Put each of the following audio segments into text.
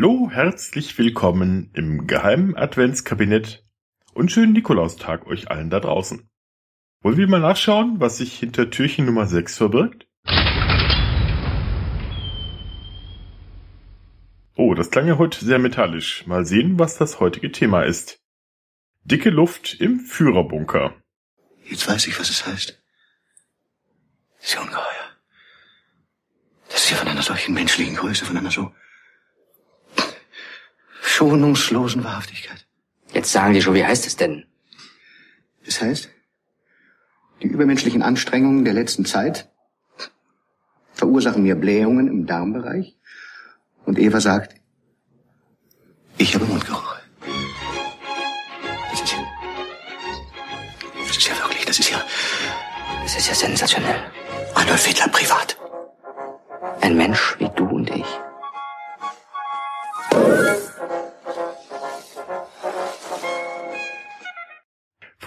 Hallo, herzlich willkommen im geheimen Adventskabinett und schönen Nikolaustag euch allen da draußen. Wollen wir mal nachschauen, was sich hinter Türchen Nummer 6 verbirgt? Oh, das klang ja heute sehr metallisch. Mal sehen, was das heutige Thema ist. Dicke Luft im Führerbunker. Jetzt weiß ich, was es heißt. Das ist ja ungeheuer. Das ist ja von einer solchen menschlichen Größe, von einer so schonungslosen Wahrhaftigkeit. Jetzt sagen die schon, wie heißt es denn? Das heißt, die übermenschlichen Anstrengungen der letzten Zeit verursachen mir Blähungen im Darmbereich. Und Eva sagt, ich habe Mundgeruch. Das ist ja, das ist ja wirklich, das ist ja Das ist ja sensationell. Adolf Hitler privat. Ein Mensch wie du und ich.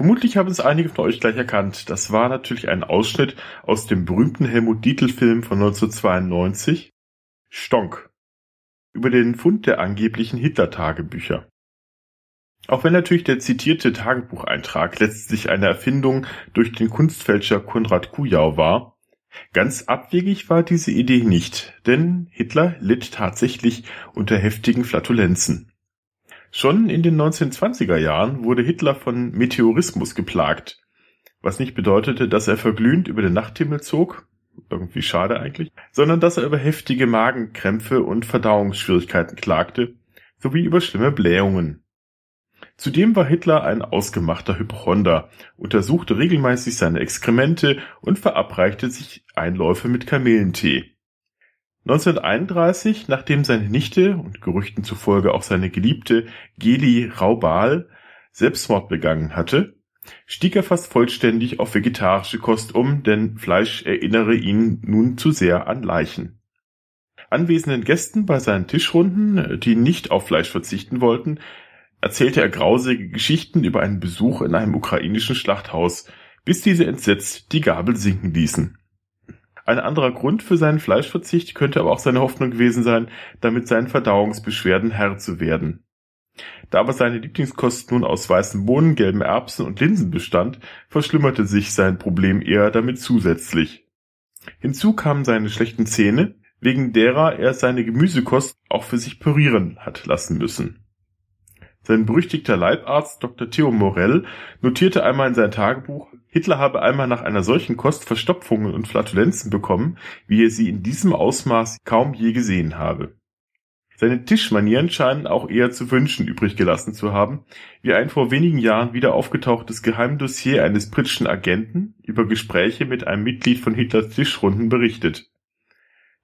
Vermutlich haben es einige von euch gleich erkannt. Das war natürlich ein Ausschnitt aus dem berühmten Helmut Dietl-Film von 1992, Stonk, über den Fund der angeblichen Hitler-Tagebücher. Auch wenn natürlich der zitierte Tagebucheintrag letztlich eine Erfindung durch den Kunstfälscher Konrad Kujau war, ganz abwegig war diese Idee nicht, denn Hitler litt tatsächlich unter heftigen Flatulenzen. Schon in den 1920er Jahren wurde Hitler von Meteorismus geplagt, was nicht bedeutete, dass er verglühend über den Nachthimmel zog, irgendwie schade eigentlich, sondern dass er über heftige Magenkrämpfe und Verdauungsschwierigkeiten klagte, sowie über schlimme Blähungen. Zudem war Hitler ein ausgemachter Hypochonder, untersuchte regelmäßig seine Exkremente und verabreichte sich Einläufe mit Kamelentee. 1931, nachdem seine Nichte und Gerüchten zufolge auch seine Geliebte Geli Raubal Selbstmord begangen hatte, stieg er fast vollständig auf vegetarische Kost um, denn Fleisch erinnere ihn nun zu sehr an Leichen. Anwesenden Gästen bei seinen Tischrunden, die nicht auf Fleisch verzichten wollten, erzählte er grausige Geschichten über einen Besuch in einem ukrainischen Schlachthaus, bis diese entsetzt die Gabel sinken ließen. Ein anderer Grund für seinen Fleischverzicht könnte aber auch seine Hoffnung gewesen sein, damit seinen Verdauungsbeschwerden Herr zu werden. Da aber seine Lieblingskost nun aus weißen Bohnen, gelben Erbsen und Linsen bestand, verschlimmerte sich sein Problem eher damit zusätzlich. Hinzu kamen seine schlechten Zähne, wegen derer er seine Gemüsekost auch für sich pürieren hat lassen müssen. Sein berüchtigter Leibarzt Dr. Theo Morell notierte einmal in sein Tagebuch, Hitler habe einmal nach einer solchen Kost Verstopfungen und Flatulenzen bekommen, wie er sie in diesem Ausmaß kaum je gesehen habe. Seine Tischmanieren scheinen auch eher zu wünschen übrig gelassen zu haben, wie ein vor wenigen Jahren wieder aufgetauchtes Geheimdossier eines britischen Agenten über Gespräche mit einem Mitglied von Hitlers Tischrunden berichtet.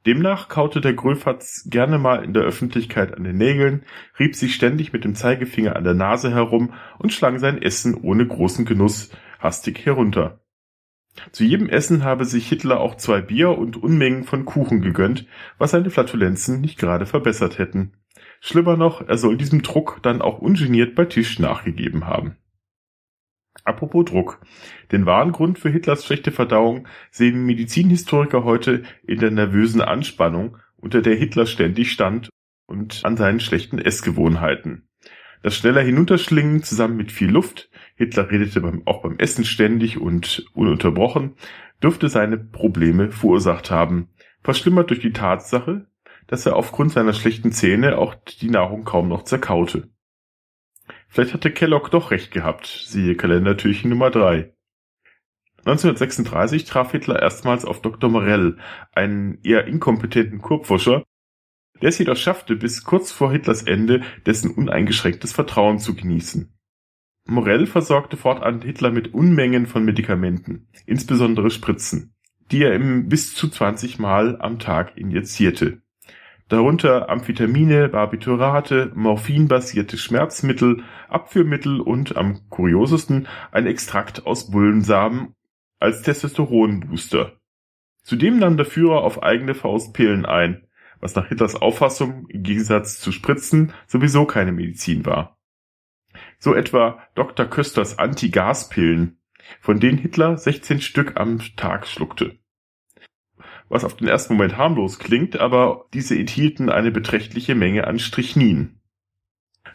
Demnach kaute der Gröfatz gerne mal in der Öffentlichkeit an den Nägeln, rieb sich ständig mit dem Zeigefinger an der Nase herum und schlang sein Essen ohne großen Genuss hastig herunter. Zu jedem Essen habe sich Hitler auch zwei Bier und Unmengen von Kuchen gegönnt, was seine Flatulenzen nicht gerade verbessert hätten. Schlimmer noch, er soll diesem Druck dann auch ungeniert bei Tisch nachgegeben haben. Apropos Druck. Den wahren Grund für Hitlers schlechte Verdauung sehen Medizinhistoriker heute in der nervösen Anspannung, unter der Hitler ständig stand und an seinen schlechten Essgewohnheiten. Das schneller Hinunterschlingen zusammen mit viel Luft, Hitler redete beim, auch beim Essen ständig und ununterbrochen, dürfte seine Probleme verursacht haben, verschlimmert durch die Tatsache, dass er aufgrund seiner schlechten Zähne auch die Nahrung kaum noch zerkaute. Vielleicht hatte Kellogg doch recht gehabt, siehe Kalendertürchen Nummer 3. 1936 traf Hitler erstmals auf Dr. Morell, einen eher inkompetenten Kurpfuscher, der es jedoch schaffte, bis kurz vor Hitlers Ende dessen uneingeschränktes Vertrauen zu genießen. Morell versorgte fortan Hitler mit Unmengen von Medikamenten, insbesondere Spritzen, die er ihm bis zu 20 Mal am Tag injizierte. Darunter Amphetamine, Barbiturate, morphinbasierte Schmerzmittel, Abführmittel und am kuriosesten ein Extrakt aus Bullensamen als Testosteronbooster. Zudem nahm der Führer auf eigene Faust Pillen ein, was nach Hitlers Auffassung im Gegensatz zu Spritzen sowieso keine Medizin war. So etwa Dr. Kösters Anti-Gas-Pillen, von denen Hitler 16 Stück am Tag schluckte. Was auf den ersten Moment harmlos klingt, aber diese enthielten eine beträchtliche Menge an Strychnin.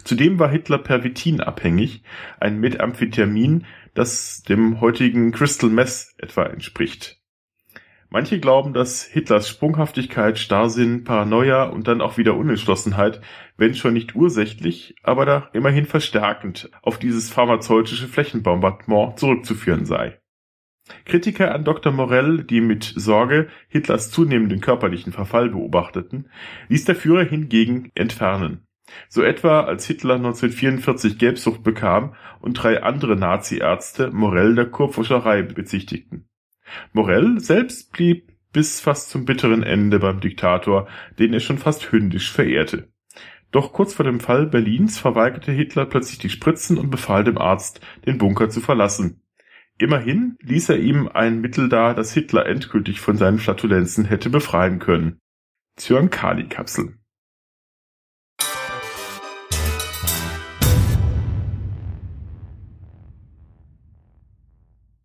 Zudem war Hitler Pervitin abhängig, ein Methamphetamin, das dem heutigen Crystal Meth etwa entspricht. Manche glauben, dass Hitlers Sprunghaftigkeit, Starrsinn, Paranoia und dann auch wieder Unentschlossenheit, wenn schon nicht ursächlich, aber da immerhin verstärkend auf dieses pharmazeutische Flächenbombardement zurückzuführen sei. Kritiker an Dr. Morell, die mit Sorge Hitlers zunehmenden körperlichen Verfall beobachteten, ließ der Führer hingegen entfernen. So etwa als Hitler 1944 Gelbsucht bekam und drei andere Nazi-Ärzte Morell der Kurpfuscherei bezichtigten. Morell selbst blieb bis fast zum bitteren Ende beim Diktator, den er schon fast hündisch verehrte. Doch kurz vor dem Fall Berlins verweigerte Hitler plötzlich die Spritzen und befahl dem Arzt, den Bunker zu verlassen. Immerhin ließ er ihm ein Mittel da, das Hitler endgültig von seinen Flatulenzen hätte befreien können. Zyankali-Kapsel